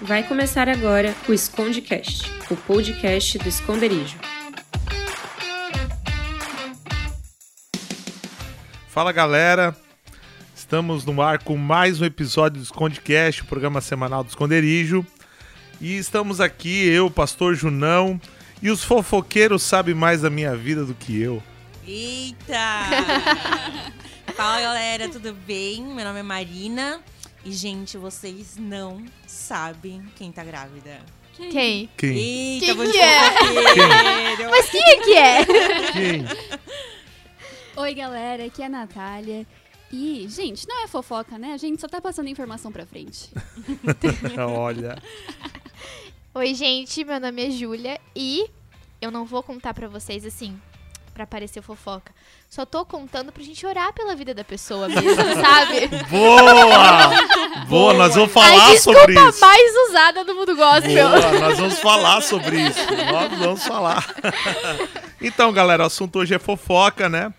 Vai começar agora o Escondecast, o podcast do esconderijo. Fala galera, estamos no ar com mais um episódio do Escondecast, o programa semanal do Esconderijo. E estamos aqui, eu, Pastor Junão, e os fofoqueiros sabem mais da minha vida do que eu. Eita! Fala galera, tudo bem? Meu nome é Marina. E, gente, vocês não sabem quem tá grávida. Quem? Quem? Eita, Quem vou que é? fofoqueiro. Mas quem é que é? Quem? Oi, galera, aqui é a Natália. E, gente, não é fofoca, né? A gente só tá passando informação pra frente. Olha, Oi, gente, meu nome é Júlia e eu não vou contar pra vocês assim, pra parecer fofoca. Só tô contando pra gente orar pela vida da pessoa mesmo, sabe? boa! Boa, nós vamos A falar sobre desculpa isso. mais usada do mundo gospel. Boa, nós vamos falar sobre isso. Nós vamos falar. Então, galera, o assunto hoje é fofoca, né?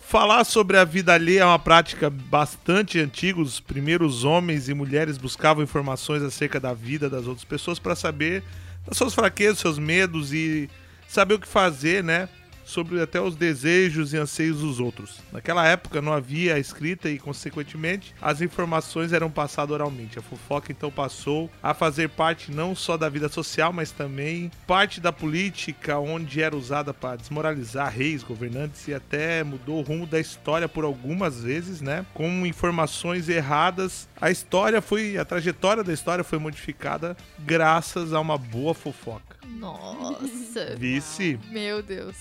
Falar sobre a vida alheia é uma prática bastante antiga. Os primeiros homens e mulheres buscavam informações acerca da vida das outras pessoas para saber das suas fraquezas, seus medos e saber o que fazer, né? Sobre até os desejos e anseios dos outros. Naquela época não havia escrita e, consequentemente, as informações eram passadas oralmente. A fofoca então passou a fazer parte não só da vida social, mas também parte da política, onde era usada para desmoralizar reis, governantes e até mudou o rumo da história por algumas vezes, né? Com informações erradas. A história foi, a trajetória da história foi modificada graças a uma boa fofoca. Nossa. Vice. Meu Deus.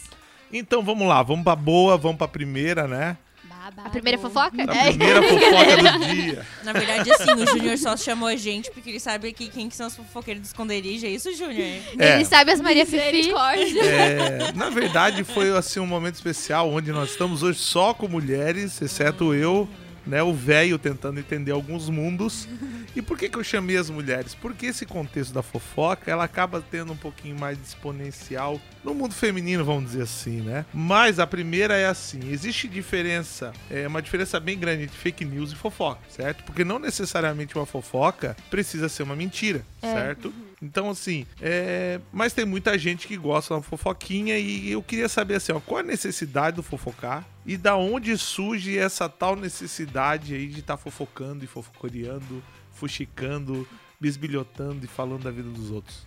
Então vamos lá, vamos pra boa, vamos pra primeira, né? Babado. A primeira fofoca? A É. primeira fofoca do dia. Na verdade, assim, o Júnior só chamou a gente porque ele sabe aqui quem que são os fofoqueiros do esconderijo. É isso, Júnior? É. Ele sabe as Maria Fifi. É, na verdade, foi assim um momento especial onde nós estamos hoje só com mulheres, exceto eu, né, o velho tentando entender alguns mundos. E por que, que eu chamei as mulheres? Porque esse contexto da fofoca, ela acaba tendo um pouquinho mais de exponencial no mundo feminino, vamos dizer assim, né? Mas a primeira é assim, existe diferença, é uma diferença bem grande entre fake news e fofoca, certo? Porque não necessariamente uma fofoca precisa ser uma mentira, certo? Então, assim, é... mas tem muita gente que gosta uma fofoquinha e eu queria saber, assim, ó, qual a necessidade do fofocar e da onde surge essa tal necessidade aí de estar fofocando e fofocoreando, fuxicando, bisbilhotando e falando da vida dos outros.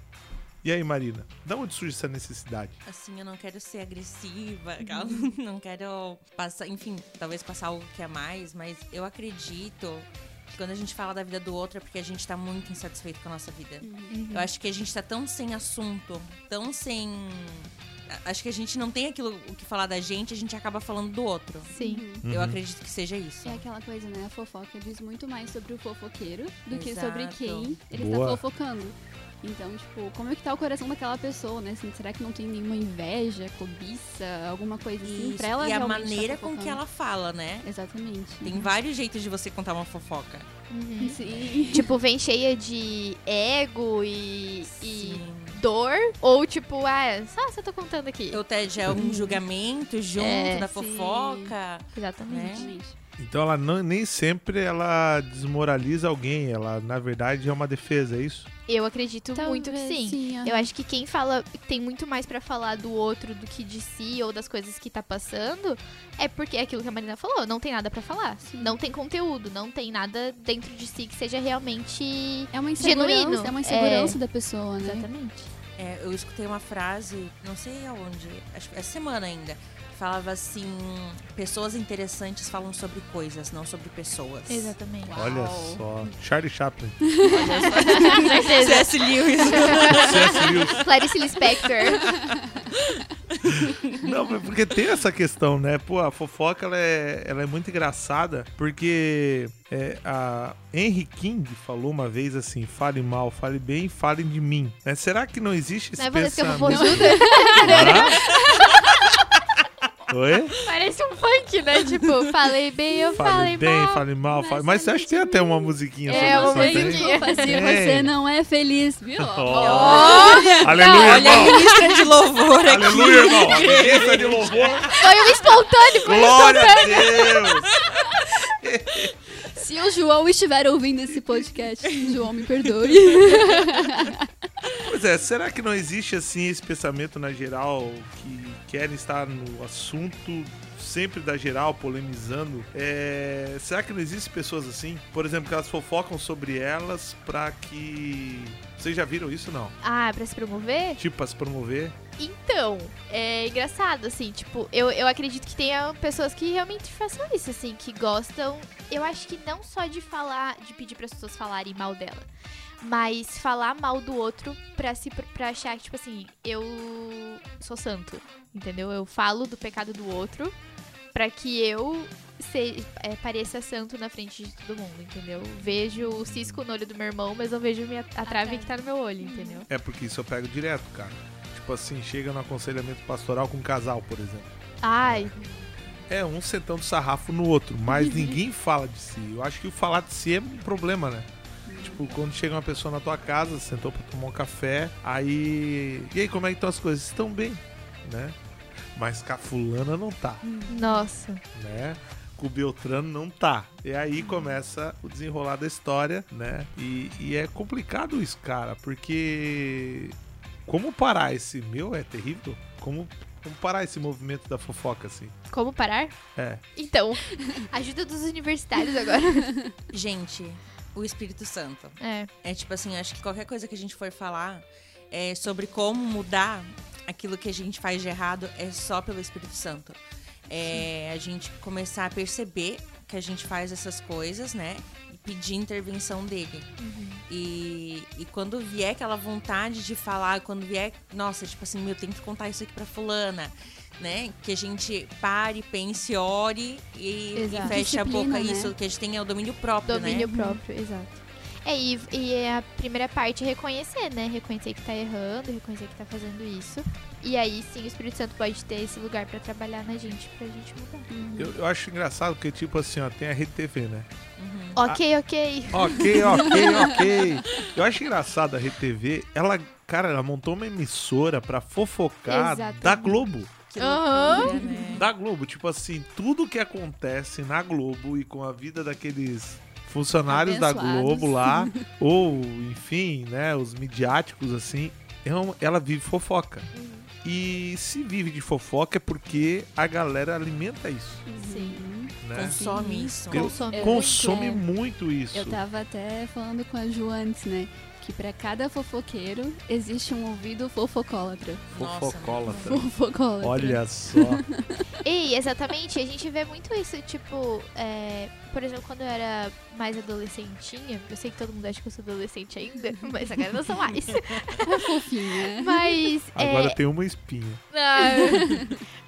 E aí, Marina, da onde surge essa necessidade? Assim, eu não quero ser agressiva, não quero passar, enfim, talvez passar algo que é mais, mas eu acredito quando a gente fala da vida do outro é porque a gente tá muito insatisfeito com a nossa vida. Eu acho que a gente tá tão sem assunto, tão sem. Acho que a gente não tem aquilo o que falar da gente, a gente acaba falando do outro. Sim. Eu acredito que seja isso. É aquela coisa, né? A fofoca diz muito mais sobre o fofoqueiro do que sobre Exato. quem ele Boa. está fofocando. Então, tipo, como é que tá o coração daquela pessoa, né? Assim, será que não tem nenhuma inveja, cobiça, alguma coisa assim? Isso. Pra ela e a tá maneira com fofocando? que ela fala, né? Exatamente. Tem vários jeitos de você contar uma fofoca. Sim. Tipo, vem cheia de ego e, e Sim. dor. Ou tipo, ah, só você tô contando aqui. Ou até já é um julgamento junto É, da sim. fofoca. Exatamente. Exatamente. Então ela não, nem sempre ela desmoraliza alguém, ela na verdade é uma defesa, é isso? Eu acredito muito que Talvez sim. aham. Eu acho que quem fala tem muito mais pra falar do outro do que de si ou das coisas que tá passando é porque é aquilo que a Marina falou, não tem nada pra falar. Sim. Não tem conteúdo, não tem nada dentro de si que seja realmente É uma insegurança, Genuíno. é uma insegurança É. da pessoa, né? exatamente. É, eu escutei uma frase, não sei aonde, acho que essa semana ainda, falava assim: pessoas interessantes falam sobre coisas, não sobre pessoas. Exatamente. Uau. Olha só. Charlie Chaplin. Com certeza. C.S. Lewis. C.S. Lewis. Clarice Lispector. Não, mas porque tem essa questão, né? Pô, a fofoca ela é, ela é muito engraçada porque é, a Henry King falou uma vez assim: fale mal, fale bem, falem de mim. Né? Será que não existe esse Não é Vanessa que eu pensamento? vou? Oi? Parece um funk, né? Tipo, falei bem, eu Fale falei bem, mal. fale mal, fale... Mas você é acha que tem até uma musiquinha sobre É, uma isso? não tem? musiquinha. Se Tem. você não é feliz, viu? Ó. Aleluia, Olha a ministra de louvor aqui. Aleluia, irmão. Ministra de louvor. Foi um espontâneo, foi um Glória espontâneo. a Deus. Se o João estiver ouvindo esse podcast, João, me perdoe. Pois é, será que não existe assim esse pensamento na geral que querem estar no assunto sempre da geral, polemizando? É, será que não existem pessoas assim? Por exemplo, que elas fofocam sobre elas pra que. Vocês já viram isso não? Ah, pra se promover? Tipo, pra se promover? Então, é engraçado, assim, tipo, eu, eu acredito que tenha pessoas que realmente façam isso, assim, que gostam. Eu acho que não só de falar, de pedir para as pessoas falarem mal dela, mas falar mal do outro pra, se, pra achar que, tipo assim, eu sou santo, entendeu? Eu falo do pecado do outro pra que eu se, é, pareça santo na frente de todo mundo, entendeu? Vejo o cisco no olho do meu irmão, mas eu vejo minha, a trave que tá no meu olho, entendeu? É porque isso eu pego direto, cara. Tipo assim, chega no aconselhamento pastoral com um casal, por exemplo. Ai, É, um sentando sarrafo no outro, mas ninguém fala de si. Eu acho que o falar de si é um problema, né? Tipo, quando chega uma pessoa na tua casa, sentou pra tomar um café, aí. E aí, como é que estão as coisas? Estão bem, né? Mas com a fulana não tá, nossa. né? Com o Beltrano não tá. E aí começa o desenrolar da história, né? E, e é complicado isso, cara, porque. Como parar esse. Meu, é terrível. Como, como parar esse movimento da fofoca, assim? Como parar? É. Então, ajuda dos universitários agora. Gente, o Espírito Santo. É. É tipo assim, acho que qualquer coisa que a gente for falar é sobre como mudar aquilo que a gente faz de errado é só pelo Espírito Santo. É a gente começar a perceber que a gente faz essas coisas, né? Pedir intervenção dele. E, e quando vier aquela vontade de falar, quando vier, nossa, tipo assim, meu, tem que contar isso aqui pra fulana. Né? Que a gente pare, pense, ore e, e feche a boca. né? Isso, que a gente tenha o domínio próprio, né? Domínio próprio, exato. É, e, e é a primeira parte é reconhecer, né? Reconhecer que tá errando, reconhecer que tá fazendo isso. E aí sim o Espírito Santo pode ter esse lugar pra trabalhar na gente, pra gente mudar. Eu, eu acho engraçado porque, tipo assim, ó, tem a Rede TV, né? Uhum. Ok, ok. Ok, ok, ok. Eu acho engraçado a Rede TV, ela, cara, ela montou uma emissora pra fofocar Exatamente. da Globo. Né? Da Globo, tipo assim, tudo que acontece na Globo e com a vida daqueles funcionários da. Globo lá, ou enfim, né, os midiáticos assim, é ela vive fofoca. E se vive de fofoca é porque a galera alimenta isso, Sim. né? Consome isso. Eu- Consome Eu- Consome muito. muito isso. Eu tava até falando com a Ju antes, né? Que pra cada fofoqueiro existe um ouvido fofocólatra. Fofocólatra. Fofocólatra. Olha só. E exatamente, a gente vê muito isso, tipo, é, por exemplo, quando eu era mais adolescentinha, eu sei que todo mundo acha que eu sou adolescente ainda, mas agora eu não sou mais. É fofinha. Mas Agora é, tem uma espinha. Ah,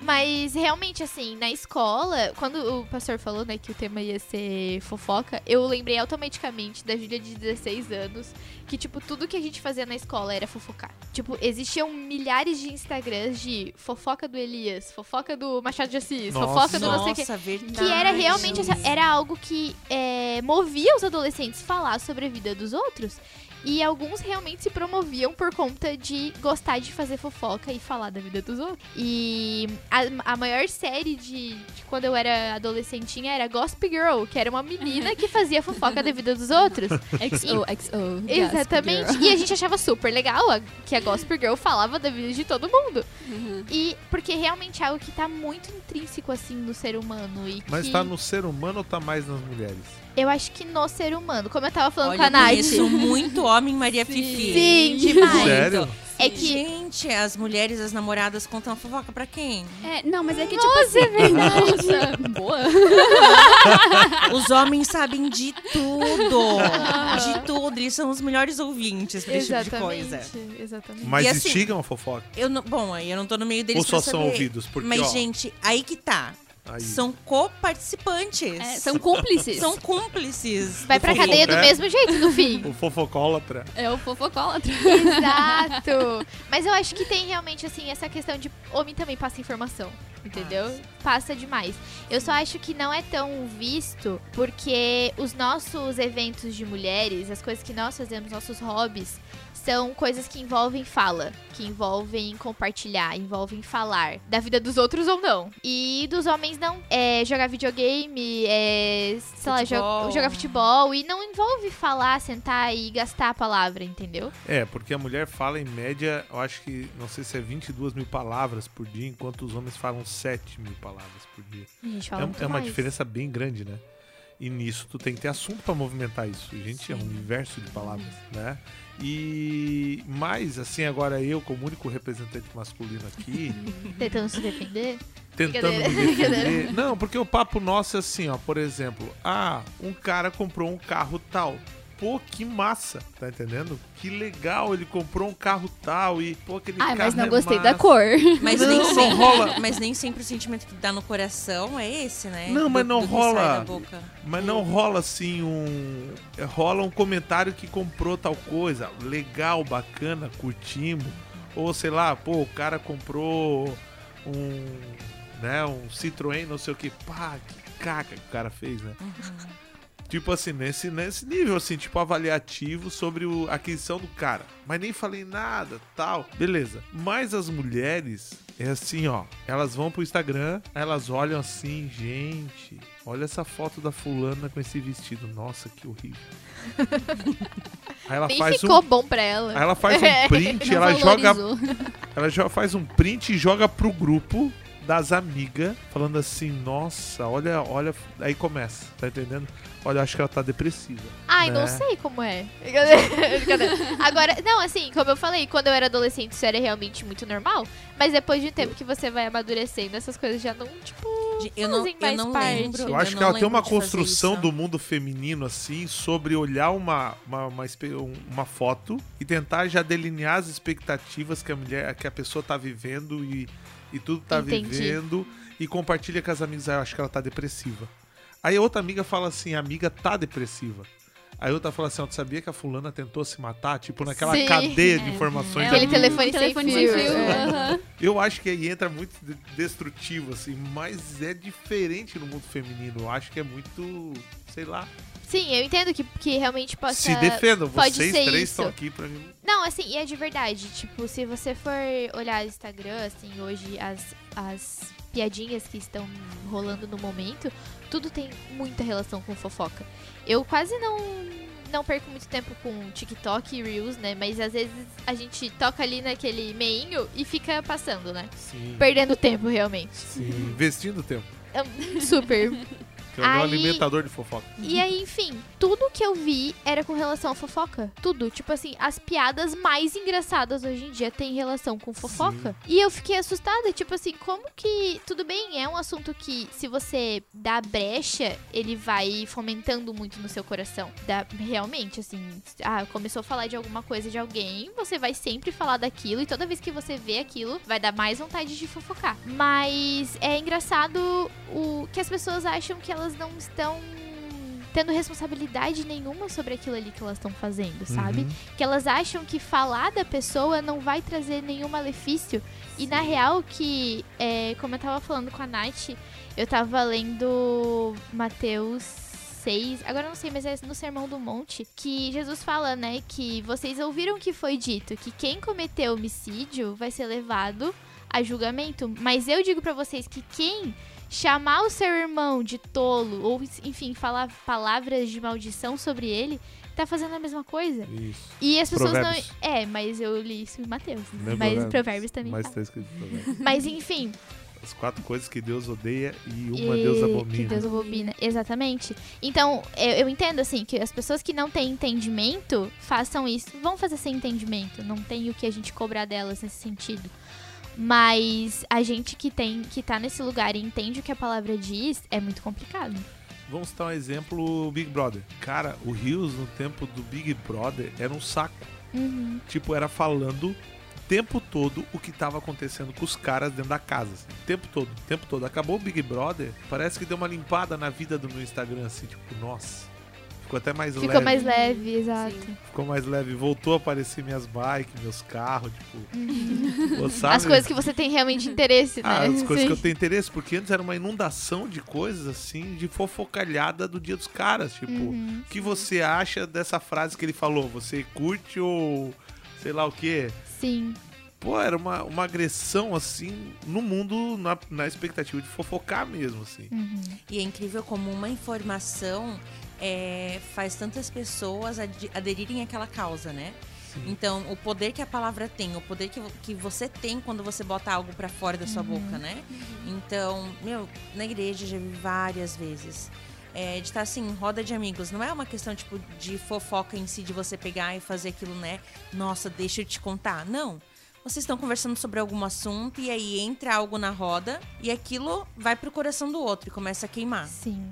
Mas realmente, assim, na escola, quando o pastor falou, né, que o tema ia ser fofoca, eu lembrei automaticamente da Júlia de 16 anos, que, tipo, tudo que a gente fazia na escola era fofocar. Tipo, existiam milhares de Instagrams de fofoca do Elias, fofoca do Machado de Assis, Nossa. fofoca do não sei o quê. Nossa, verdade. Que era realmente, essa- era algo que é, movia os adolescentes a falar sobre a vida dos outros. E alguns realmente se promoviam por conta de gostar de fazer fofoca e falar da vida dos outros. E a, a maior série de, de quando eu era adolescentinha era Gossip Girl, que era uma menina que fazia fofoca da vida dos outros. XOXO. Exatamente. E a gente achava super legal a- que a Gossip Girl falava da vida de todo mundo. Uhum. E porque realmente é algo que tá muito intrínseco assim no ser humano. E Mas que... tá no ser humano ou tá mais nas mulheres? Eu acho que no ser humano, como eu tava falando Olha, com a eu Nath. conheço muito homem Maria Sim. Fifi. Sim, demais. Sério? É que. Gente, as mulheres, as namoradas contam a fofoca pra quem? É, não, mas é que tipo assim. é verdade. Nossa, boa. Os homens sabem de tudo. De tudo. Eles são os melhores ouvintes pra esse tipo de coisa. Exatamente. Exatamente. Mas E assim- instigam a fofoca? Eu não, bom, aí eu não tô no meio deles Ou só pra são saber. ouvidos? Porque, Mas, ó, gente, aí que tá. Aí- São coparticipantes. É, são cúmplices. São cúmplices. Vai pra cadeia do é? mesmo jeito no fim. O fofocólatra. É o fofocólatra. Exato. Mas eu acho que tem realmente, assim, essa questão de homem também passa informação. Entendeu? passa demais. Eu só acho que não é tão visto porque os nossos eventos de mulheres, as coisas que nós fazemos, nossos hobbies, são coisas que envolvem fala, que envolvem compartilhar, envolvem falar da vida dos outros ou não. E dos homens não. É jogar videogame, é, sei lá, jo- Futebol. jogar futebol. E não envolve falar, sentar e gastar a palavra, entendeu? É, porque a mulher fala em média, eu acho que, não sei se é 22 mil palavras por dia, enquanto os homens falam 7 mil palavras por dia. É, é uma mais. diferença bem grande, né? E nisso tu tem que ter assunto pra movimentar isso. Gente, é um Sim. universo de palavras, né? E mais, assim, agora eu, como único representante masculino aqui, Tentando se defender. tentando me defender. Não, porque o papo nosso é assim, ó, por exemplo, ah, um cara comprou um carro tal. Pô, que massa, tá entendendo? Que legal, ele comprou um carro tal e, pô, aquele Ai, carro mas não é gostei massa. da cor. Mas, Não, nem não sempre, rola. mas nem sempre o sentimento que dá no coração é esse, né? Não, mas Do- não do que rola. Mas não rola assim um. é, Rola um comentário que comprou tal coisa. Legal, bacana, curtimos. Ou sei lá, pô, o cara comprou um. Né, um Citroën, não sei o que. Pá, que caca que o cara fez, né? Tipo assim, nesse, nesse nível, assim, tipo avaliativo sobre o, a aquisição do cara. Mas nem falei nada, tal. Beleza. Mas as mulheres, é assim, ó. Elas vão pro Instagram, elas olham assim, gente. Olha essa foto da fulana com esse vestido. Nossa, que horrível. Aí ela Nem faz ficou um. bom pra ela. Aí ela faz um print, ela joga valorizou. ela já faz um print e joga pro grupo das amigas, falando assim, nossa, olha, olha. Aí começa, tá entendendo? Olha, acho que ela tá depressiva. Ai, né? não sei como é. Agora, não, assim, como eu falei, quando eu era adolescente isso era realmente muito normal. Mas depois de um tempo que você vai amadurecendo, essas coisas já não, tipo. Eu não, fazem eu mais não parte. lembro. Eu acho não que ela tem uma construção do mundo feminino, assim, sobre olhar uma, uma, uma, um- uma foto e tentar já delinear as expectativas que a mulher, que a pessoa tá vivendo e, e tudo tá Entendi. vivendo e compartilha com as amigas. Ah, eu acho que ela tá depressiva. Aí a outra amiga fala assim, a amiga tá depressiva. Aí outra fala assim, ó, tu sabia que a fulana tentou se matar? Tipo, naquela Sim. cadeia de É. informações. É Aquele da- telefone, Telefone sem sem fio. fio. É. aham. Eu acho que aí entra muito de- destrutivo, assim, mas é diferente no mundo feminino. Eu acho que é muito, sei lá. Sim, eu entendo que, que realmente possa. Se defendam, vocês três isso. estão aqui pra mim. Não, assim, e é de verdade. Tipo, se você for olhar o Instagram, assim, hoje, as, as piadinhas que estão rolando no momento, tudo tem muita relação com fofoca. Eu quase não. Não perco muito tempo com TikTok e Reels, né? Mas às vezes a gente toca ali naquele meinho e fica passando, né? Sim. Perdendo tempo, realmente. Sim. Investindo tempo. Super. Que é o meu alimentador de fofoca. E aí, enfim, tudo que eu vi era com relação à fofoca. Tudo. Tipo assim, as piadas mais engraçadas hoje em dia têm relação com fofoca. E eu fiquei assustada, tipo assim, como que. Tudo bem, é um assunto que, se você dá brecha, ele vai fomentando muito no seu coração. Dá, realmente, assim, ah, começou a falar de alguma coisa de alguém, você vai sempre falar daquilo, e toda vez que você vê aquilo, vai dar mais vontade de fofocar. Mas é engraçado o que as pessoas acham que elas não estão tendo responsabilidade nenhuma sobre aquilo ali que elas estão fazendo, sabe? Uhum. Que elas acham que falar da pessoa não vai trazer nenhum malefício. E na real que, é, como eu tava falando com a Nath, eu tava lendo Mateus 6, agora eu não sei, mas é no Sermão do Monte, que Jesus fala, né, que vocês ouviram que foi dito que quem cometeu homicídio vai ser levado a julgamento, mas eu digo pra vocês que quem chamar o seu irmão de tolo ou enfim, falar palavras de maldição sobre ele, tá fazendo a mesma coisa. Isso. E as pessoas Provérbios. não. É, mas eu li isso em Mateus. É mas Provérbios, provérbios também. Mas fala. tá escrito Provérbios. Mas enfim. As quatro coisas que Deus odeia e uma e- Deus abomina. Que Deus abomina. Exatamente. Então, eu, eu entendo assim que as pessoas que não têm entendimento façam isso. Vão fazer sem entendimento. Não tem o que a gente cobrar delas nesse sentido. Mas a gente que tem, que tá nesse lugar e entende o que a palavra diz, é muito complicado. Vamos citar um exemplo, Big Brother. Cara, o Rios no tempo do Big Brother era um saco. Uhum. Tipo, era falando o tempo todo o que tava acontecendo com os caras dentro da casa. assim. O tempo todo, o tempo todo. Acabou o Big Brother, parece que deu uma limpada na vida do meu Instagram, assim, tipo, nossa. Ficou até mais Ficou leve. mais leve, exato. Ficou mais leve. Voltou a aparecer minhas bikes, meus carros, tipo. Uhum. pô, sabe? As coisas que você tem realmente interesse, né? Ah, as coisas Sim. que eu tenho interesse, porque antes era uma inundação de coisas assim, de fofocalhada do dia dos caras. Tipo, Uhum. o que você acha dessa frase que ele falou? Você curte ou sei lá o quê? Sim. Pô, era uma, uma agressão assim no mundo, na, na expectativa de fofocar mesmo, assim. Uhum. E é incrível como uma informação é, faz tantas pessoas ade- aderirem àquela causa, né? Então, o poder que a palavra tem, o poder que, que você tem quando você bota algo pra fora da sua boca, né? Então, meu, na igreja já vi várias vezes. É, de estar assim, roda de amigos. Não é uma questão, tipo, de fofoca em si, de você pegar e fazer aquilo, né? Nossa, deixa eu te contar. Não. Vocês estão conversando sobre algum assunto e aí entra algo na roda e aquilo vai pro coração do outro e começa a queimar. Sim.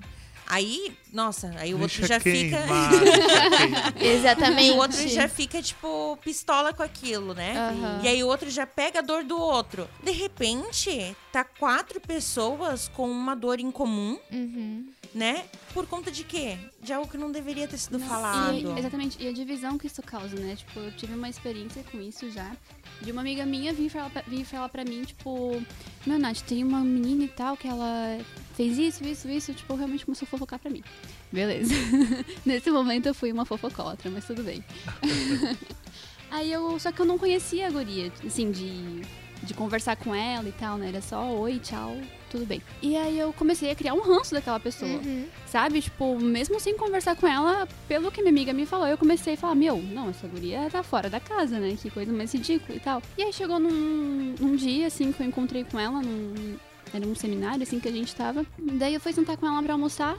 Aí, nossa, aí o Deixa outro já fica. queimar, queimar. Exatamente. O outro já fica, tipo, pistola com aquilo, né? Aham. E aí o outro já pega a dor do outro. De repente, tá quatro pessoas com uma dor em comum, Uhum. Né? Por conta de quê? De algo que não deveria ter sido E, falado. exatamente, e a divisão que isso causa, né? Tipo, eu tive uma experiência com isso já. De uma amiga minha vir falar, pra- vir falar pra mim, tipo, meu Nath, tem uma menina e tal que ela fez isso, isso, isso, tipo, realmente começou a fofocar pra mim. Beleza. Nesse momento eu fui uma fofocólatra, mas tudo bem. Aí eu. Só que eu não conhecia a guria, assim, de, de conversar com ela e tal, né? Era só oi, tchau, tudo bem. E aí eu comecei a criar um ranço daquela pessoa. Uhum. Sabe? Tipo, mesmo sem conversar com ela, pelo que minha amiga me falou, eu comecei a falar, meu, não, essa guria tá fora da casa, né? Que coisa mais ridícula e tal. E aí chegou num, num dia, assim, que eu encontrei com ela, num, era um seminário, assim, que a gente tava. Daí eu fui sentar com ela pra almoçar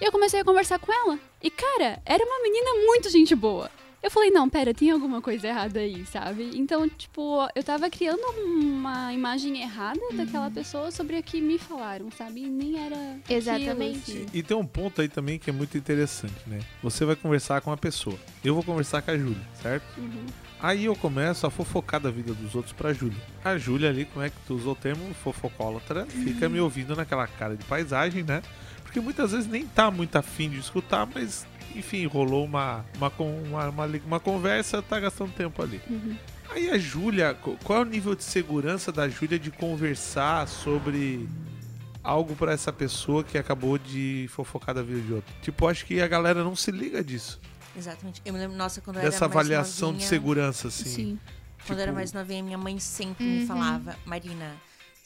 e eu comecei a conversar com ela. E, cara, era uma menina muito gente boa. Eu falei, não, pera, tem alguma coisa errada aí, sabe? Então, tipo, eu tava criando uma imagem errada daquela pessoa sobre o que me falaram, sabe? E nem era. aquilo, Exatamente. assim. E tem um ponto aí também que é muito interessante, né? Você vai conversar com uma pessoa. Eu vou conversar com a Júlia, certo? Uhum. Aí eu começo a fofocar da vida dos outros pra Júlia. A Júlia ali, como é que tu usou o termo fofocólatra, fica me ouvindo naquela cara de paisagem, né? Porque muitas vezes nem tá muito afim de escutar, mas enfim, rolou uma, uma, uma, uma, uma conversa, tá gastando tempo ali. Uhum. Aí a Júlia, qual é o nível de segurança da Júlia de conversar sobre algo pra essa pessoa que acabou de fofocar da vida de outro? Tipo, acho que a galera não se liga disso. Exatamente. Eu me lembro, nossa, quando eu Dessa era mais avaliação de novinha, segurança, assim. Sim. Quando eu era Tipo, mais novinha, minha mãe sempre Uhum. me falava, Marina,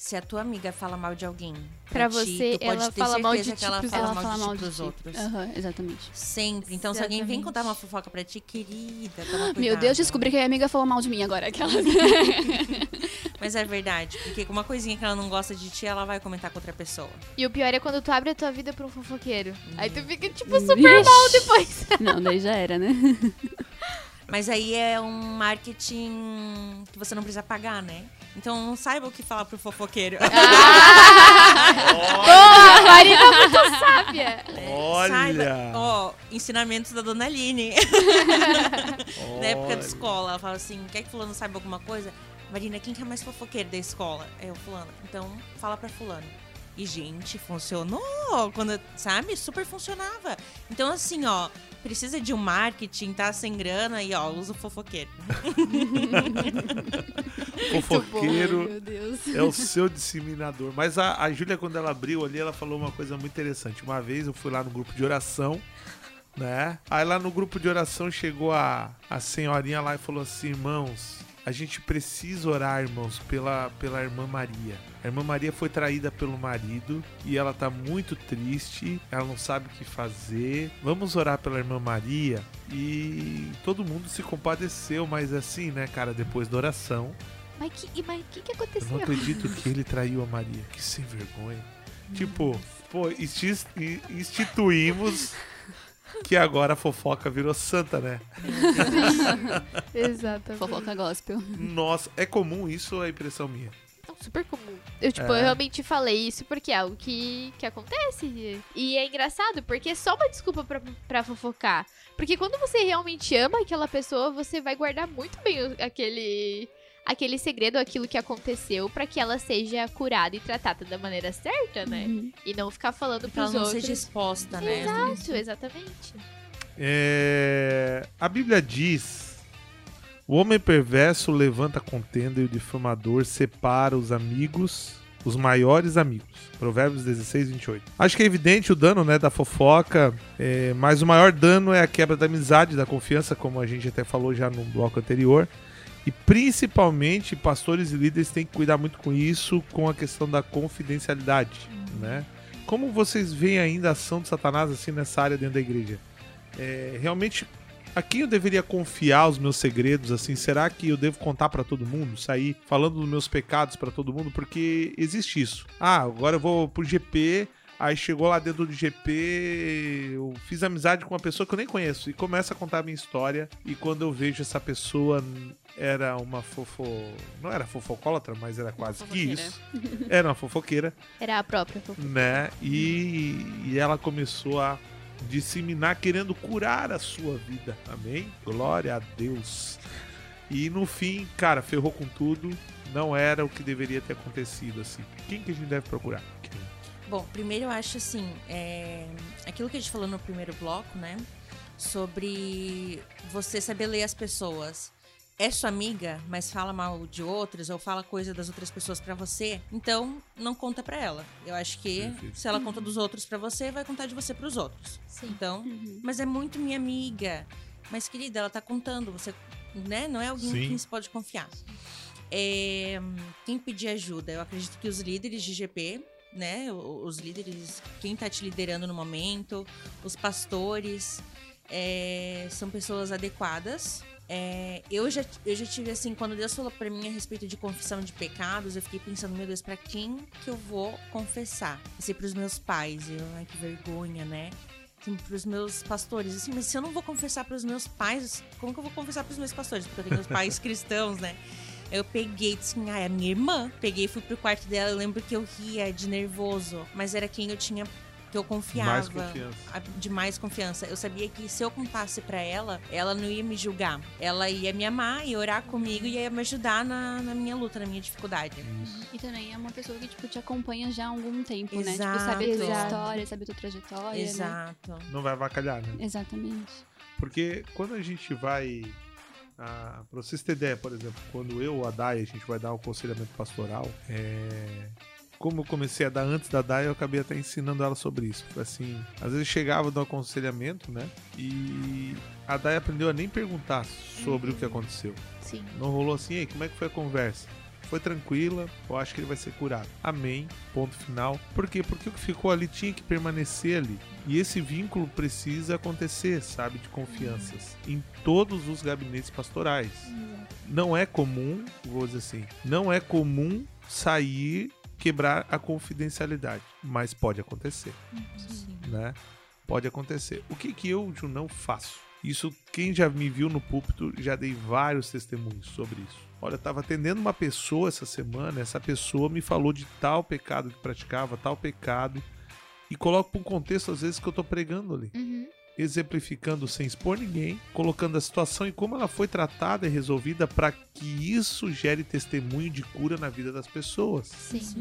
se a tua amiga fala mal de alguém, ti, você, ela fala mal de ti que ela fala Ela mal fala de mal ti de ti. outros. Aham, exatamente. Sempre. Então, se alguém vem Exatamente. contar uma fofoca pra ti, querida, toma Meu. Deus, descobri que a minha amiga falou mal de mim agora. Aquelas. Mas é verdade, porque com uma coisinha que ela não gosta de ti, ela vai comentar com outra pessoa. E o pior é quando tu abre a tua vida pra um fofoqueiro. Aí tu fica, tipo, Ixi. super mal depois. Não, daí já era, né? Mas aí é um marketing que você não precisa pagar, né? Então não saiba o que falar pro fofoqueiro. Boa! Marina muito sábia. Olha! Saiba. Ó, ensinamentos da Dona Aline. Na época de escola, ela fala assim: quer que fulano saiba alguma coisa? Marina, quem que é mais fofoqueiro da escola? É o fulano. Então, fala pra fulano. E, gente, funcionou. Quando, sabe? Super funcionava. Então, assim, ó, precisa de um marketing, tá sem grana e, ó, usa o fofoqueiro. Fofoqueiro Meu Deus. é o seu disseminador. Mas a, a Júlia, quando ela abriu ali, ela falou uma coisa muito interessante. Uma vez eu fui lá no grupo de oração, né? Aí lá no grupo de oração chegou a, a senhorinha lá e falou assim: irmãos, a gente precisa orar, irmãos, pela, pela irmã Maria. A irmã Maria foi traída pelo marido e ela tá muito triste, ela não sabe o que fazer. Vamos orar pela irmã Maria. E todo mundo se compadeceu, mas assim, né, cara, depois da oração, Mas que, mas que, que eu não aconteceu? acredito que ele traiu a Maria. Que sem vergonha. Tipo, pô, instituímos que agora a fofoca virou santa, né? Exatamente. Fofoca gospel. Nossa, é comum isso, é impressão minha. Não, super comum. Eu, tipo, É. eu realmente falei isso porque é algo que, que acontece. E é engraçado, porque é só uma desculpa pra, pra fofocar. Porque quando você realmente ama aquela pessoa, você vai guardar muito bem aquele aquele segredo, aquilo que aconteceu, pra que ela seja curada e tratada da maneira certa, né? Uhum. E não ficar falando Pra ela pros não outros. seja exposta, né? Exato, exatamente. É, A Bíblia diz: o homem perverso levanta contenda e o difamador separa os amigos, os maiores amigos. Provérbios 16, 28. Acho que é evidente o dano né, da fofoca, é, mas o maior dano é a quebra da amizade, da confiança, como a gente até falou já no bloco anterior. E principalmente pastores e líderes têm que cuidar muito com isso, com a questão da confidencialidade, né? Como vocês veem ainda a ação de Satanás assim nessa área dentro da igreja? É, realmente, a quem eu deveria confiar os meus segredos? Assim, será que eu devo contar pra todo mundo? Sair falando dos meus pecados pra todo mundo? Porque existe isso. Ah, agora eu vou pro GP. Aí chegou lá dentro do GP, eu fiz amizade com uma pessoa que eu nem conheço e começa a contar a minha história. E quando eu vejo essa pessoa era uma fofo. Não era fofocólatra, mas era quase que fofoqueira. isso. Era uma fofoqueira Era a própria fofoca. né? E, e ela começou a disseminar querendo curar a sua vida. Amém? Glória a Deus. E no fim, cara, ferrou com tudo. Não era o que deveria ter acontecido assim. Quem que a gente deve procurar? Bom, primeiro eu acho assim, é, aquilo que a gente falou no primeiro bloco, né? Sobre você saber ler as pessoas. É sua amiga, mas fala mal de outras ou fala coisa das outras pessoas pra você, então não conta pra ela. Eu acho que Perfeito. se ela conta dos outros pra você, vai contar de você pros outros. Sim. Então, mas é muito minha amiga. Mas querida, ela tá contando, você, né? Não é alguém Sim. em quem se pode confiar. É, quem pedir ajuda? Eu acredito que os líderes de GP, né? Os líderes, quem tá te liderando no momento, os pastores, é, são pessoas adequadas. É, eu, já, eu já tive assim, quando Deus falou pra mim a respeito de confissão de pecados, eu fiquei pensando, meu Deus, pra quem que eu vou confessar? Pensei pros meus pais, eu, ai que vergonha, né? Assim, pros meus pastores, assim, mas se eu não vou confessar pros meus pais, como que eu vou confessar pros meus pastores? Porque eu tenho meus pais cristãos, né? Eu peguei, disse assim, ah, é a minha irmã. Peguei e fui pro quarto dela. Eu lembro que eu ria de nervoso, mas era quem eu tinha, que eu confiava. Mais confiança. De mais confiança. Eu sabia que se eu contasse pra ela, ela não ia me julgar. Ela ia me amar, ia orar comigo e ia me ajudar na, na minha luta, na minha dificuldade. E também é uma pessoa que, tipo, te acompanha já há algum tempo, né? Tipo, Exato. sabe a tua Exato. história, sabe a tua trajetória, né? Exato. Não vai avacalhar, né? Exatamente. Porque quando a gente vai. Ah, pra vocês terem ideia, por exemplo, quando eu ou a Dai a gente vai dar um aconselhamento pastoral, é, como eu comecei a dar antes da Dai, eu acabei até ensinando ela sobre isso. Assim, às vezes chegava do aconselhamento, né? E a Dai aprendeu a nem perguntar sobre o que aconteceu. Sim. Não rolou assim, ei, como é que foi a conversa? Foi tranquila, eu acho que ele vai ser curado. Amém. Ponto final. Por quê? Porque o que ficou ali tinha que permanecer ali. E esse vínculo precisa acontecer, sabe, de confianças. Em todos os gabinetes pastorais. Não é comum, vou dizer assim, não é comum sair, quebrar a confidencialidade. Mas pode acontecer Sim. né? Pode acontecer. O que que eu, Ju, não faço? Isso, quem já me viu no púlpito, já dei vários testemunhos sobre isso. Olha, eu tava atendendo uma pessoa essa semana, essa pessoa me falou de tal pecado que praticava, tal pecado, e coloco para um contexto, às vezes, que eu tô pregando ali. Uhum. Exemplificando sem expor ninguém, colocando a situação e como ela foi tratada e resolvida para que isso gere testemunho de cura na vida das pessoas Sim.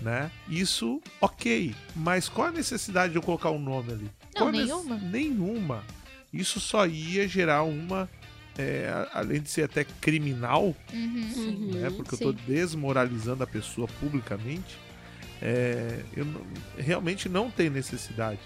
né? Isso, ok. Mas qual a necessidade de eu colocar um nome ali? Não, nenhuma. Nenhuma. Isso só ia gerar uma. é, além de ser até criminal, Uhum. Né? Porque sim. eu tô desmoralizando a pessoa publicamente. é, eu não- realmente não tem necessidade.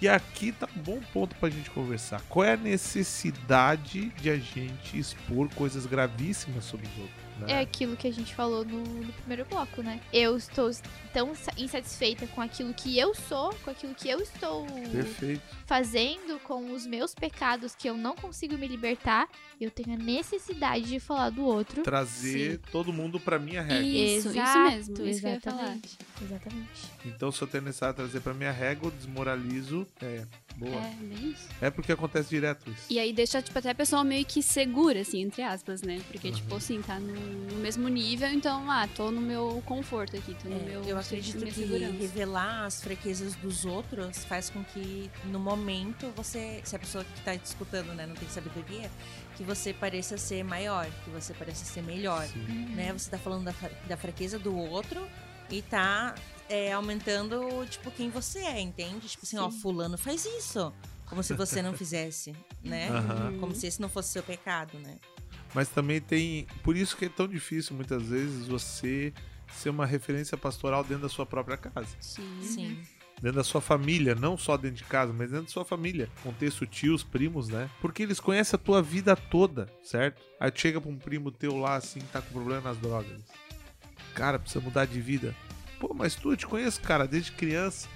E aqui tá um bom ponto pra gente conversar. Qual é a necessidade de a gente expor coisas gravíssimas sobre os outros? Né? É aquilo que a gente falou no, no primeiro bloco, né? Eu estou tão sa- insatisfeita com aquilo que eu sou, com aquilo que eu estou Perfeito. fazendo, com os meus pecados que eu não consigo me libertar. Eu tenho a necessidade de falar do outro. Trazer todo mundo pra minha régua. Isso, Exato, isso mesmo. Isso que eu ia falar. exatamente. Exatamente. Então, se eu tenho necessidade de trazer pra minha régua, eu desmoralizo. É, boa. É, bem isso. É, porque acontece direto isso. E aí deixa, tipo, até a pessoa meio que segura, assim, entre aspas, né? Porque, tipo, assim, tá no, no mesmo nível, então, ah, tô no meu conforto aqui, tô no É, meu. eu acredito que segurança. revelar as fraquezas dos outros faz com que no momento você, se a pessoa que tá te escutando, né, não tem sabedoria, que você pareça ser maior, que você pareça ser melhor, Sim. né? Você tá falando da, da fraqueza do outro e tá é, aumentando, tipo, quem você é, entende? Tipo assim, ó, Sim. fulano faz isso. Como se você não fizesse, né? Aham. Como se esse não fosse seu pecado, né? Mas também tem. Por isso que é tão difícil, muitas vezes, você ser uma referência pastoral dentro da sua própria casa. Sim. Sim. Dentro da sua família, não só dentro de casa, mas dentro da sua família. Contexto tios, primos, né? Porque eles conhecem a tua vida toda, certo? Aí tu chega pra um primo teu lá, assim, que tá com problema nas drogas. Cara, precisa mudar de vida. Pô, mas tu, eu te conheço, cara, desde criança.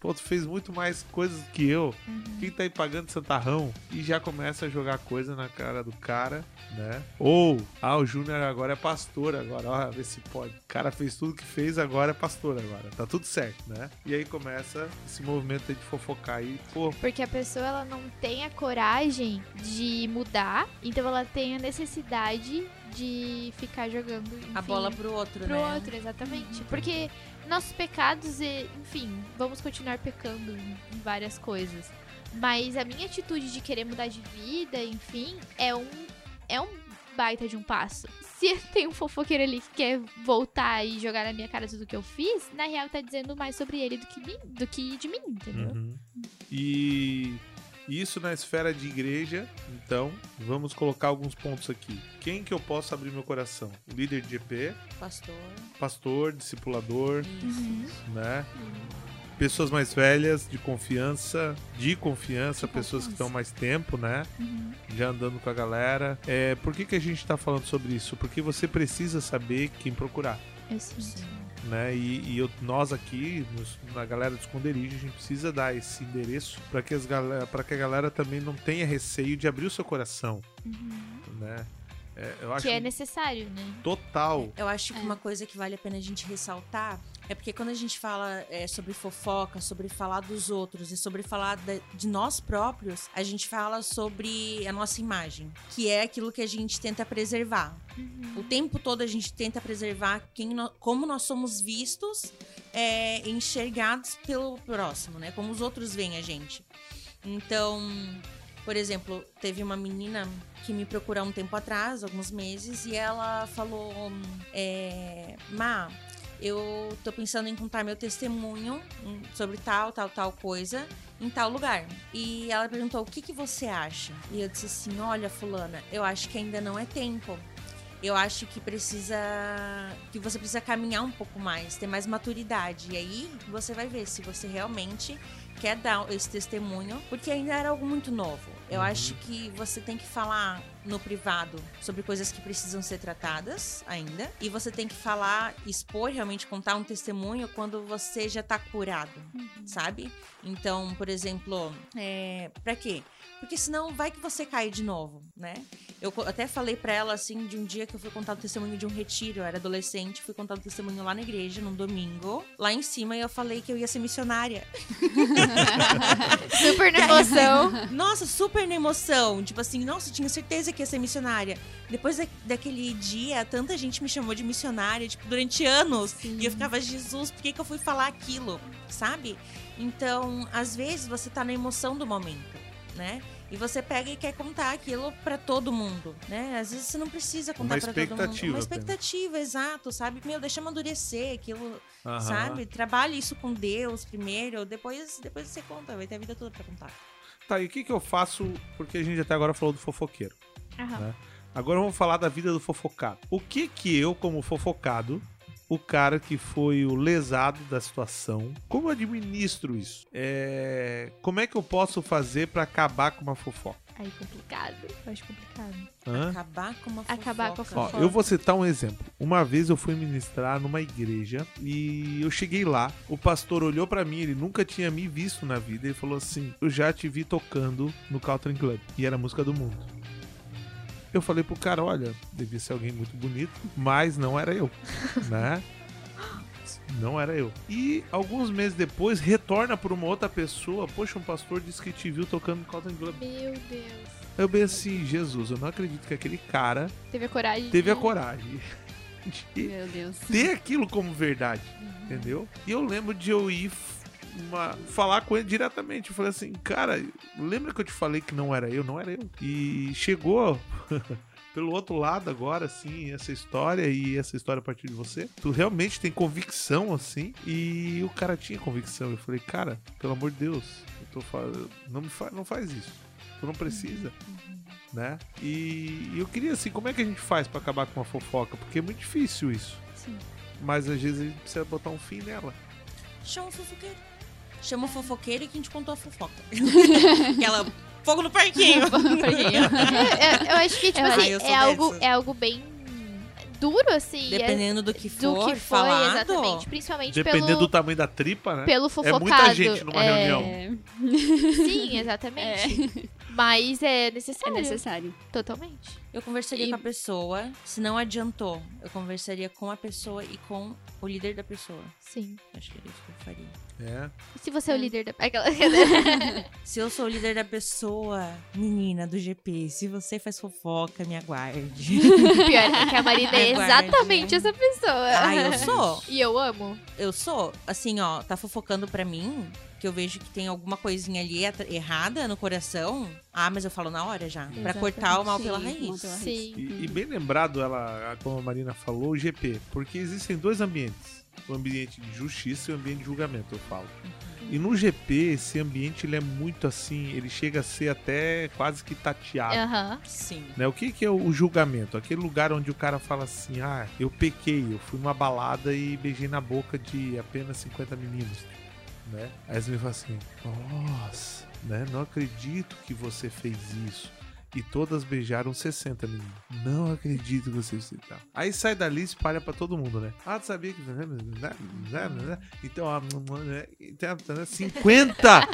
Pô, tu fez muito mais coisas que eu. Quem tá aí pagando santarrão? E já começa a jogar coisa na cara do cara, né? Ou, ah, o Júnior agora é pastor agora, ó, vê se pode. O cara fez tudo que fez, agora é pastor agora. Tá tudo certo, né? E aí começa esse movimento aí de fofocar aí. Pô, Porque a pessoa ela não tem a coragem de mudar, então ela tem a necessidade de ficar jogando A enfim, bola pro outro, pro né? outro, exatamente. Porque nossos pecados, e, enfim, vamos continuar pecando em em várias coisas. Mas a minha atitude de querer mudar de vida, enfim, é um é um baita de um passo. Se tem um fofoqueiro ali que quer voltar e jogar na minha cara tudo que eu fiz, na real tá dizendo mais sobre ele do que, mim, do que de mim, entendeu? Uhum. E isso na esfera de igreja, então, vamos colocar alguns pontos aqui. Quem que eu posso abrir meu coração? Líder de GP, Pastor. pastor, discipulador, Isso. né? Pessoas mais velhas, de confiança, de confiança, De pessoas que confiança. estão mais tempo, né? Uhum. Já andando com a galera. É, por que, que a gente tá falando sobre isso? Porque você precisa saber quem procurar. Eu sinto. Sim. Né? E, e eu- nós aqui, nos- na galera do esconderijo, a gente precisa dar esse endereço para que, as galera- que a galera também não tenha receio de abrir o seu coração, né? É, eu acho Que é necessário, né? total. Eu acho que É. uma coisa que vale a pena a gente ressaltar é porque quando a gente fala é, sobre fofoca, sobre falar dos outros e sobre falar da- de nós próprios, a gente fala sobre a nossa imagem, que é aquilo que a gente tenta preservar. O tempo todo a gente tenta preservar quem nó- como nós somos vistos, é, enxergados pelo próximo, né? Como os outros veem a gente. Então, por exemplo, teve uma menina que me procurou um tempo atrás, alguns meses, e ela falou: é, Má, eu tô pensando em contar meu testemunho hum, sobre tal, tal, tal coisa em tal lugar. E ela perguntou: o que, que você acha? E eu disse assim: olha, Fulana, eu acho que ainda não é tempo. Eu acho que precisa. que você precisa caminhar um pouco mais, ter mais maturidade. E aí você vai ver se você realmente quer dar esse testemunho, porque ainda era algo muito novo. Eu acho que você tem que falar no privado sobre coisas que precisam ser tratadas ainda. E você tem que falar, expor, realmente contar um testemunho quando você já tá curado, sabe? Então, por exemplo, é, pra quê? Porque senão vai que você cai de novo, né? Eu até falei pra ela assim de um dia que eu fui contar o testemunho de um retiro, eu era adolescente, fui contar o testemunho lá na igreja num domingo, lá em cima e eu falei que eu ia ser missionária. Super na emoção. Nossa, super na emoção. Tipo assim, nossa, tinha certeza que ia ser missionária. Depois da- daquele dia, tanta gente me chamou de missionária, tipo, durante anos. E eu ficava, Jesus, por que, que eu fui falar aquilo? Sabe? Então, às vezes, você tá na emoção do momento, né? E você pega e quer contar aquilo pra todo mundo, né? Às vezes você não precisa contar Uma pra todo mundo. expectativa Uma apenas. expectativa, exato, sabe? Meu, deixa amadurecer aquilo, Aham. sabe? Trabalhe isso com Deus primeiro, depois, depois você conta, vai ter a vida toda pra contar. Tá, e o que, que eu faço? Porque a gente até agora falou do fofoqueiro. Né? Agora vamos falar da vida do fofocado. O que que eu, como fofocado, o cara que foi o lesado da situação, como eu administro isso? É... Como é que eu posso fazer pra acabar com uma fofoca? Aí complicado. Eu acho complicado. Hã? Acabar com uma fofoca. Acabar com a Ó, fofoca. eu vou citar um exemplo. Uma vez eu fui ministrar numa igreja e eu cheguei lá, o pastor olhou pra mim, ele nunca tinha me visto na vida e falou assim: "Eu já te vi tocando no Caltrin Club" e era a música do mundo. Eu falei pro cara, olha, devia ser alguém muito bonito, mas não era eu, né? Não era eu. E alguns meses depois retorna por uma outra pessoa, poxa, um pastor disse que te viu tocando Caltrin Club. Meu Deus. Eu bem assim, Jesus, eu não acredito que aquele cara Teve a coragem. teve a de- coragem de Meu Deus. ter aquilo como verdade, entendeu? E eu lembro de eu ir uma- falar com ele diretamente. Eu falei assim, cara, lembra que eu te falei que não era eu? Não era eu. E chegou pelo outro lado agora, assim, essa história e essa história a partir de você. Tu realmente tem convicção, assim, e o cara tinha convicção. Eu falei, cara, pelo amor de Deus, eu tô falando, não me fa não faz isso. Tu não precisa, né? E eu queria assim, como é que a gente faz pra acabar com a fofoca? Porque é muito difícil isso. Sim. Mas às vezes a gente precisa botar um fim nela. Chama o fofoqueiro. Chama o fofoqueiro e quem te contou a fofoca. Aquela fogo no parquinho. eu, eu acho que, tipo assim, é algo, é algo bem duro, assim. é- Dependendo do que do for que foi, falado. exatamente. Principalmente Dependendo pelo, do tamanho da tripa, né? pelo É fofocado. muita gente numa É, reunião. É, Sim, exatamente. Mas é é necessário. necessário. Totalmente. Eu conversaria E- com a pessoa. Se não adiantou, eu conversaria com a pessoa e com o líder da pessoa. Sim. Acho que era isso que eu faria. É. E se você é o É. líder da. Se eu sou o líder da pessoa, menina do GP, se você faz fofoca, me aguarde. Pior é que a Marina é exatamente essa pessoa. ah, eu sou. E eu amo. Eu sou. Assim, ó, tá fofocando pra mim, que eu vejo que tem alguma coisinha ali errada no coração. Ah, mas eu falo na hora já. Pra Exatamente. cortar o mal pela Sim, raiz. mal pela raiz. Sim. E, e bem lembrado, ela, como a Marina falou, o GP. Porque existem dois ambientes. O ambiente de justiça e o ambiente de julgamento, eu falo. E no GP, esse ambiente ele é muito assim, ele chega a ser até quase que tateado. Aham. Sim. Né? O que, que é o julgamento? Aquele lugar onde o cara fala assim: ah, eu pequei, eu fui numa balada e beijei na boca de apenas 50 meninos. Né? Aí você me fala assim: nossa, né? não acredito que você fez isso. E todas beijaram 60 meninos. Não acredito que você fez isso. Aí sai dali e espalha pra todo mundo, né? Ah, tu sabia que. Então, ah, né? Então, 50!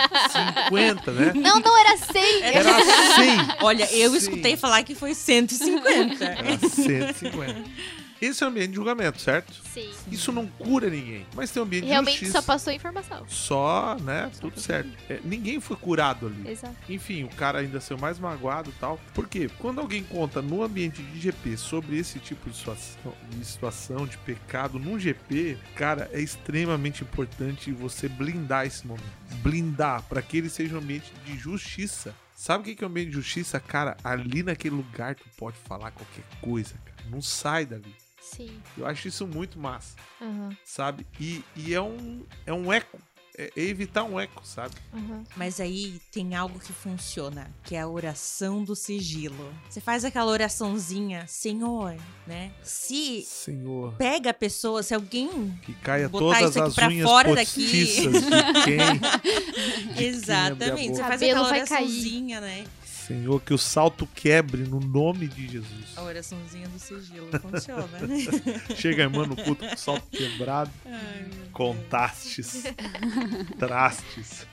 50, né? Não, não era 100. Era 100! Olha, eu Sim. escutei falar que foi 150. Era 150. Esse é o ambiente de julgamento, certo? Sim. Isso não cura ninguém. Mas tem um ambiente Realmente de justiça. só passou informação. Só, né? Tudo certo. É, ninguém foi curado ali. Exato. Enfim, o cara ainda saiu mais magoado e tal. Por quê? Quando alguém conta no ambiente de GP sobre esse tipo de situação, de, situação, de pecado num GP, cara, é extremamente importante você blindar esse momento. Blindar para que ele seja um ambiente de justiça. Sabe o que que é um ambiente de justiça? Cara, ali naquele lugar tu pode falar qualquer coisa, cara. Não sai dali. Sim. Eu acho isso muito massa, Aham. sabe? E, e é, um, é um eco. É, é evitar um eco, sabe? Aham. Mas aí tem algo que funciona, que é a oração do sigilo. Você faz aquela oraçãozinha, Senhor, né? Se Senhor. pega a pessoa, se alguém Que caia Botar todas isso aqui as pra unhas fora daqui. de quem. Exatamente. Você boca. faz aquela oraçãozinha, né? Senhor, que o salto quebre no nome de Jesus. A oraçãozinha do sigilo funciona. Chega a irmã no culto com o salto quebrado. Contastes. Trastes.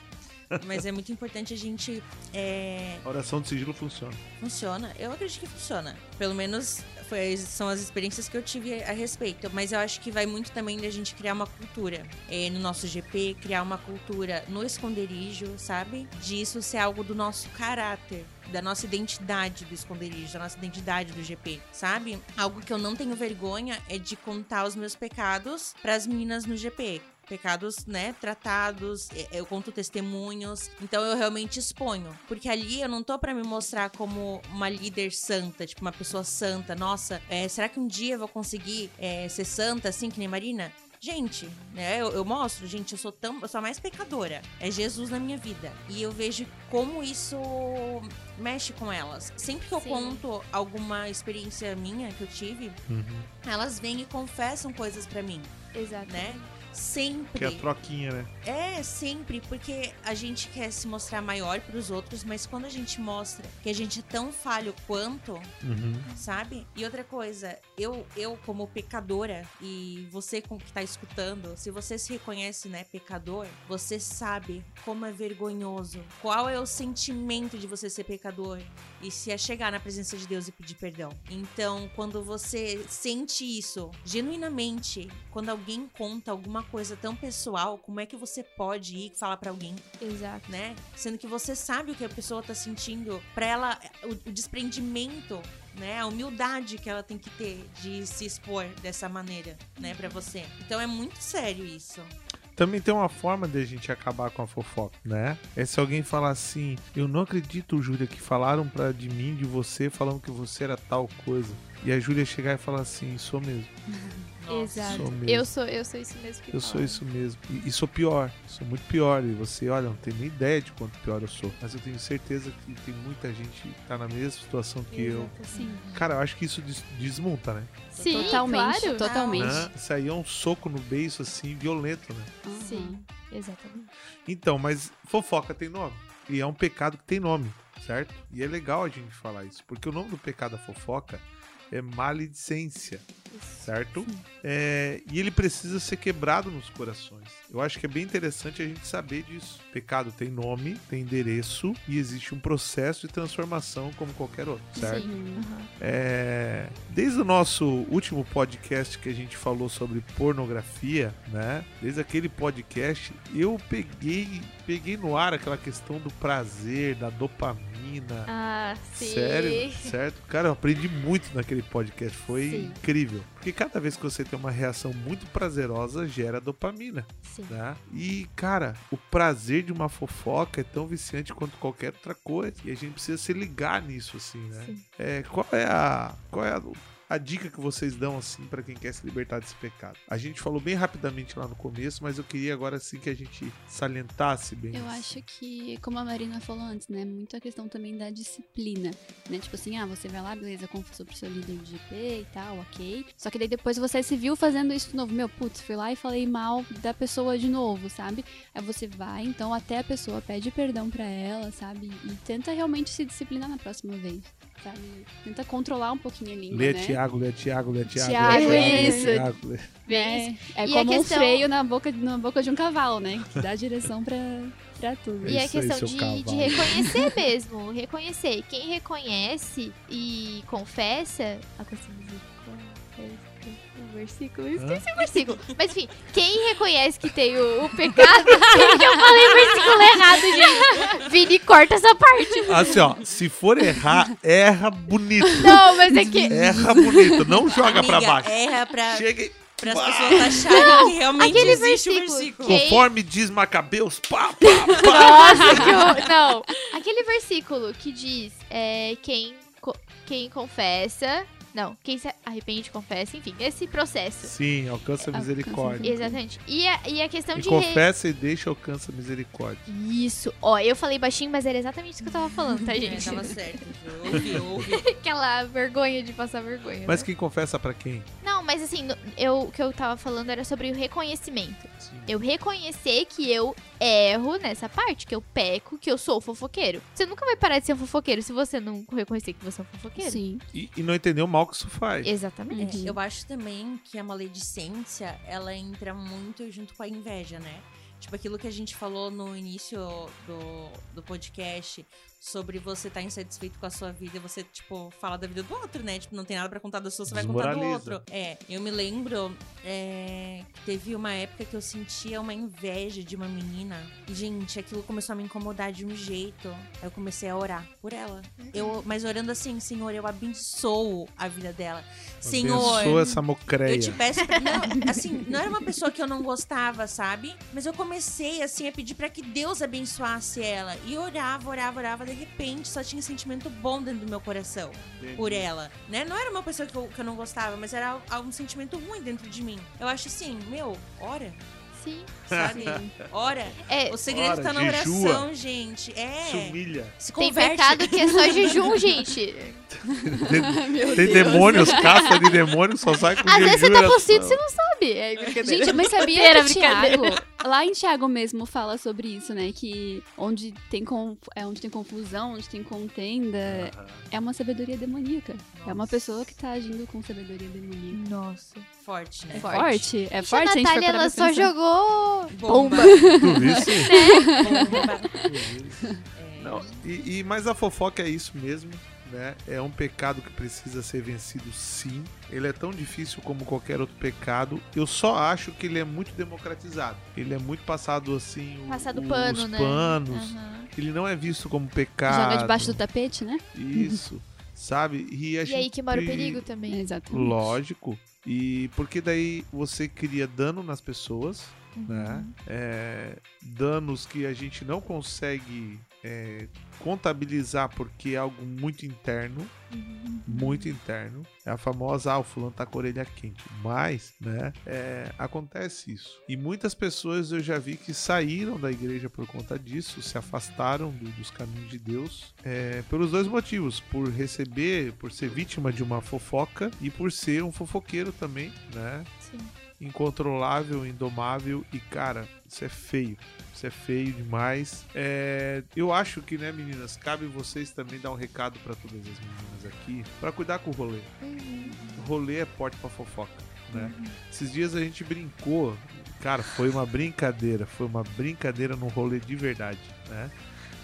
Mas é muito importante a gente. é, A oração do sigilo funciona. Funciona? Eu acredito que funciona. Pelo menos foi, são as experiências que eu tive a respeito. Mas eu acho que vai muito também da gente criar uma cultura é, no nosso GP, criar uma cultura no esconderijo, sabe? Disso ser algo do nosso caráter. Da nossa identidade do esconderijo, da nossa identidade do GP, sabe? Algo que eu não tenho vergonha é de contar os meus pecados pras meninas no GP pecados, né, tratados, e- eu conto testemunhos, então eu realmente exponho, porque ali eu não tô pra me mostrar como uma líder santa, tipo uma pessoa santa, nossa, é, será que um dia eu vou conseguir é, ser santa assim que nem Marina? Gente, né, eu, eu mostro, gente, eu sou tão, eu sou a mais pecadora. É Jesus na minha vida. E eu vejo como isso mexe com elas. Sempre que eu Sim. conto alguma experiência minha que eu tive, elas vêm e confessam coisas pra mim, Exato. né? Sempre. Que é a troquinha, né? É, sempre, porque a gente quer se mostrar maior pros outros, mas quando a gente mostra que a gente é tão falho quanto, Uhum. sabe? E outra coisa, eu, eu como pecadora, e você com que tá escutando, se você se reconhece, né, pecador, você sabe como é vergonhoso, qual é o sentimento de você ser pecador e se é chegar na presença de Deus e pedir perdão. Então, quando você sente isso genuinamente, quando alguém conta alguma coisa tão pessoal, como é que você pode ir falar pra alguém Exato. né? Sendo que você sabe o que a pessoa tá sentindo, pra ela o, o desprendimento, né? A humildade que ela tem que ter de se expor dessa maneira, né, Pra você. Então é muito sério isso. Também tem uma forma de a gente acabar com a fofoca, né? É se alguém falar assim, eu não acredito, Júlia, que falaram pra, de mim, de você, falando que você era tal coisa. E a Júlia chegar e falar assim, sou mesmo. Exato. Sou. Eu sou, eu sou isso mesmo que Eu sou isso mesmo. E, e sou pior. Sou muito pior. E você, olha, não tem nem ideia de quanto pior eu sou. Mas eu tenho certeza que tem muita gente que tá na mesma situação que eu. Sim. Cara, eu acho que isso des- desmonta, né? Sim, Totalmente, claro. totalmente. Né? Isso aí é um soco no beiço, assim, violento, né? Uhum. Sim, exatamente. Então, mas fofoca tem nome. E é um pecado que tem nome, certo? E é legal a gente falar isso, porque o nome do pecado da fofoca é maledicência, certo? É, e ele precisa ser quebrado nos corações. Eu acho que é bem interessante a gente saber disso. Pecado tem nome, tem endereço e existe um processo de transformação como qualquer outro, certo? Sim. É, desde o nosso último podcast que a gente falou sobre pornografia, né? Desde aquele podcast, eu peguei, peguei no ar aquela questão do prazer, da dopamina. Ah, sim. Sério, certo? Cara, eu aprendi muito naquele podcast, foi Sim. incrível. Porque cada vez que você tem uma reação muito prazerosa, gera dopamina, Sim. né? E, cara, o prazer de uma fofoca é tão viciante quanto qualquer outra coisa. E a gente precisa se ligar nisso, assim, né? Sim. É, qual é a. Qual é a. a dica que vocês dão assim pra quem quer se libertar desse pecado? A gente falou bem rapidamente lá no começo, mas eu queria agora assim que a gente salientasse bem. Eu isso. acho que, como a Marina falou antes, né? Muito a questão também da disciplina, né? Tipo assim, ah, você vai lá, beleza, confessou pro seu líder de GP e tal, ok. Só que daí depois você se viu fazendo isso de novo. Meu, putz, fui lá e falei mal da pessoa de novo, sabe? Aí você vai, então, até a pessoa pede perdão pra ela, sabe? E tenta realmente se disciplinar na próxima vez, sabe? Tenta controlar um pouquinho a língua, Lê né? Tiago, lê Tiago, lê Tiago. Tiago, lê Tiago, isso. lê Tiago, lê- É, é E a como um questão- freio na boca, na boca de um cavalo, né? Que dá direção pra, pra tudo. E a isso aí, questão seu de, de reconhecer mesmo. Reconhecer. Quem reconhece e confessa. A questão o versículo. eu Esqueci o versículo. Mas enfim, quem reconhece que tem o, o pecado. eu falei o versículo errado, gente. Vini, corta essa parte. Assim, ó, se for errar, erra bonito. Não, mas é que. Erra bonito, não joga pra Amiga, baixo. erra pra, Chega e pras pá, pessoas acharem que realmente aquele existe o versículo. versículo. Quem- Conforme diz Macabeus, pá, pá, pá. Nossa, que horror. Não. Aquele versículo que diz é, quem, quem confessa. Não, quem se arrepende, confessa, enfim, esse processo. Sim, alcança a Alcança misericórdia. Exatamente. E a, e a questão E de. re- confessa e deixa alcança a misericórdia. Isso. Ó, eu falei baixinho, mas era exatamente isso que eu tava falando, tá, É, gente? tava certo. Eu ouvi. Aquela vergonha de passar vergonha. Mas né? quem confessa pra quem? Não, mas assim, no- eu, o que eu tava falando era sobre o reconhecimento. Sim. Eu reconhecer que eu erro nessa parte, que eu peco, que eu sou fofoqueiro. Você nunca vai parar de ser um fofoqueiro se você não reconhecer que você é um fofoqueiro. Sim. E, e não entender o mal que isso faz. Exatamente. Uhum. Eu acho também que a maledicência, ela entra muito junto com a inveja, né? Tipo, aquilo que a gente falou no início do, do podcast sobre você estar insatisfeito com a sua vida e você, tipo, fala da vida do outro, né? Tipo, não tem nada pra contar da sua, você vai contar do outro. É, eu me lembro é, que teve uma época que eu sentia uma inveja de uma menina e, gente, aquilo começou a me incomodar de um jeito. Aí eu comecei a orar por ela. Eu, mas orando assim, Senhor, eu abençoo a vida dela. Senhor, Abençoa essa mocreia. eu te peço pra... Não, assim, não era uma pessoa que eu não gostava, sabe? Mas eu comecei, assim, a pedir pra que Deus abençoasse ela. E orava, orava, orava. De repente, só tinha sentimento bom dentro do meu coração por ela, né? Não era uma pessoa que eu, que eu não gostava, mas era um sentimento ruim dentro de mim. Eu acho assim, meu, ora, Sim. sabe? Ora. É, O segredo Ora, tá na jejua. oração, gente. Se É. humilha. Se tem converte. pecado que é só jejum, gente. Tem, tem demônios, caça de demônios, só sai com Às vezes você jejum e tá possuído e oração. você não sabe. É brincadeira. Gente, mas sabia que brincadeira. Tiago, lá em Tiago mesmo fala sobre isso, né? Que onde tem, conf- é, onde tem confusão, onde tem contenda, é uma sabedoria demoníaca. É uma pessoa que tá agindo com sabedoria demoníaca. Nossa. Forte, né? É Forte. forte, é a forte a gente for Natália, ela só pensar. jogou Bomba. bomba. Tu viu isso? Bomba. É. Não, e, e- mas a fofoca é isso mesmo, né? É um pecado que precisa ser vencido sim. Ele é tão difícil como qualquer outro pecado. Eu só acho que ele é muito democratizado. Ele é muito passado assim, o- Passado os pano, né? panos. Aham. Ele não é visto como pecado. Joga debaixo do tapete, né? Isso, sabe? E, a E aí gente- que mora o perigo também. Exatamente. Lógico. E porque daí você cria dano nas pessoas, Uhum. né? É, danos que a gente não consegue é, contabilizar porque é algo muito interno, muito interno. É a famosa, ah, o fulano tá com a orelha quente. Mas, né, é, acontece isso. E muitas pessoas eu já vi que saíram da igreja por conta disso, se afastaram do- dos caminhos de Deus, é, pelos dois motivos: por receber, por ser vítima de uma fofoca e por ser um fofoqueiro também, né? Sim. Incontrolável, indomável e cara, isso é feio. Isso é feio demais. É, eu acho que, né, meninas, cabe vocês também dar um recado pra todas as meninas aqui, pra cuidar com o rolê. O rolê é porte pra fofoca, né? Esses dias a gente brincou, cara, foi uma brincadeira, foi uma brincadeira no rolê de verdade, né?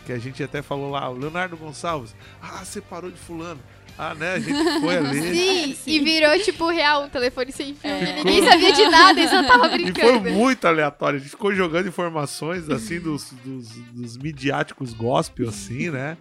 Que a gente até falou lá, o Leonardo Gonçalves, ah, você parou de fulano. Ah, né? A gente foi ali. Sim, e virou tipo real um telefone sem fio. É. e Ninguém sabia de nada e só tava E foi brincando. muito aleatório. A gente ficou jogando informações assim dos, dos, dos midiáticos gospel, assim, né?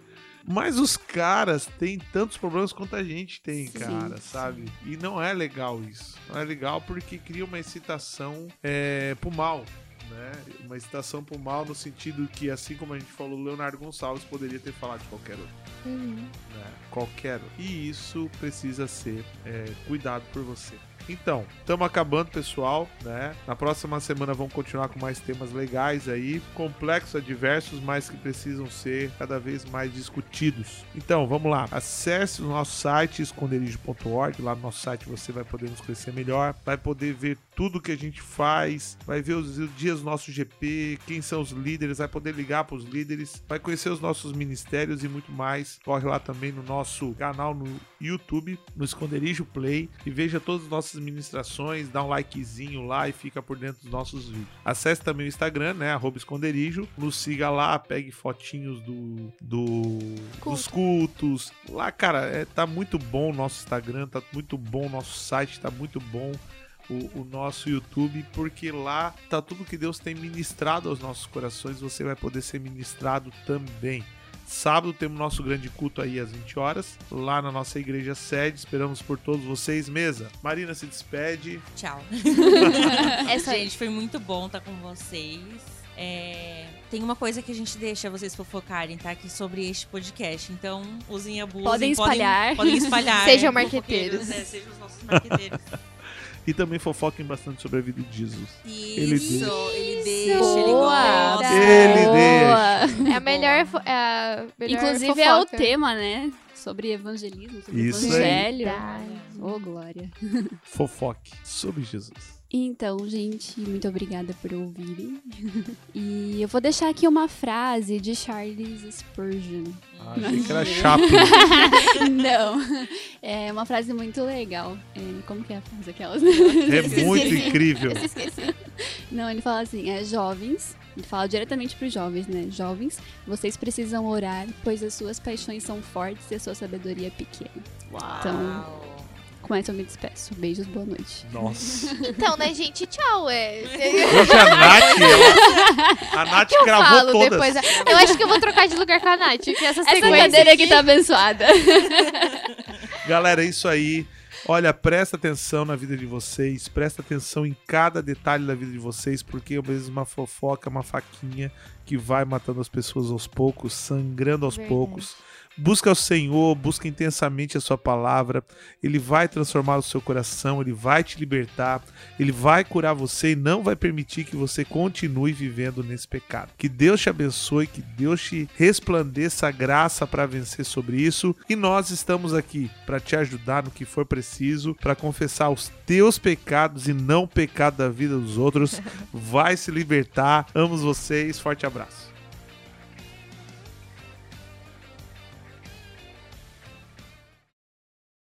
Mas os caras têm tantos problemas quanto a gente tem, Sim, cara, sabe? E não é legal isso. Não é legal porque cria uma excitação é, pro mal. Né? Uma excitação pro mal no sentido que, assim como a gente falou, Leonardo Gonçalves poderia ter falado de qualquer outro Uhum. né? Qualquer. um. E isso precisa ser é, cuidado por você. Então, estamos acabando, pessoal, né? Na próxima semana vamos continuar com mais temas legais aí, complexos, adversos, mas que precisam ser cada vez mais discutidos. Então, vamos lá. Acesse o nosso site esconderijo.org. Lá no nosso site você vai poder nos conhecer melhor, vai poder ver tudo que a gente faz, vai ver os dias do nosso GP, quem são os líderes, vai poder ligar para os líderes, vai conhecer os nossos ministérios e muito mais. Corre lá também no nosso canal no YouTube, no Esconderijo Play, e veja todas as nossas ministrações, dá um likezinho lá e fica por dentro dos nossos vídeos. Acesse também o Instagram, né? Arroba Esconderijo. Nos siga lá, pegue fotinhos do, do dos cultos. Lá, cara, é, tá muito bom o nosso Instagram, tá muito bom o nosso site, tá muito bom o, o nosso YouTube, porque lá tá tudo que Deus tem ministrado aos nossos corações, você vai poder ser ministrado também. Sábado temos nosso grande culto aí às 20 horas, lá na nossa igreja sede. Esperamos por todos vocês, mesa. Marina se despede. Tchau. É só gente, foi muito bom estar com vocês. É, Tem uma coisa que a gente deixa vocês fofocarem, tá? Aqui sobre este podcast. Então, usem a. Podem espalhar. Podem, espalhar. Sejam fofoqueiros, marqueteiros. né? Sejam os nossos marqueteiros. E também fofoquem bastante sobre a vida de Jesus. Isso, deixa. ele deixa, ele Boa. Ele Boa. É a melhor, é a melhor Inclusive é o fofoca. tema, né? Sobre evangelismo, sobre Isso evangelho. Ô, glória. Fofoque sobre Jesus. Então, gente, muito obrigada por ouvirem. E eu vou deixar aqui uma frase de Charles Spurgeon. Ah, achei que era Chaplin. Não, é uma frase muito legal. É, como que é a frase aquelas? É muito incrível. Eu esqueci. Não, ele fala assim, é jovens, ele fala diretamente para os jovens, né? Jovens, vocês precisam orar, pois as suas paixões são fortes e a sua sabedoria é pequena. Então, Uau. Com essa eu me despeço. Beijos, boa noite. Nossa. Então, né, gente? Tchau. É. Hoje a Nath, ela- a Nath Eu gravou falo todas. depois. Eu acho que eu vou trocar de lugar com a Nath, que essa Essa sequência cadeira aqui tá abençoada. Galera, é isso aí. Olha, presta atenção na vida de vocês, presta atenção em cada detalhe da vida de vocês, porque é mesmo uma fofoca, uma faquinha que vai matando as pessoas aos poucos, sangrando aos Verdade. poucos. Busca o Senhor, busca intensamente a sua palavra. Ele vai transformar o seu coração, ele vai te libertar, ele vai curar você e não vai permitir que você continue vivendo nesse pecado. Que Deus te abençoe, que Deus te resplandeça a graça para vencer sobre isso. E nós estamos aqui para te ajudar no que for preciso, para confessar os teus pecados e não o pecado da vida dos outros. Vai se libertar. Amo vocês. Forte abraço.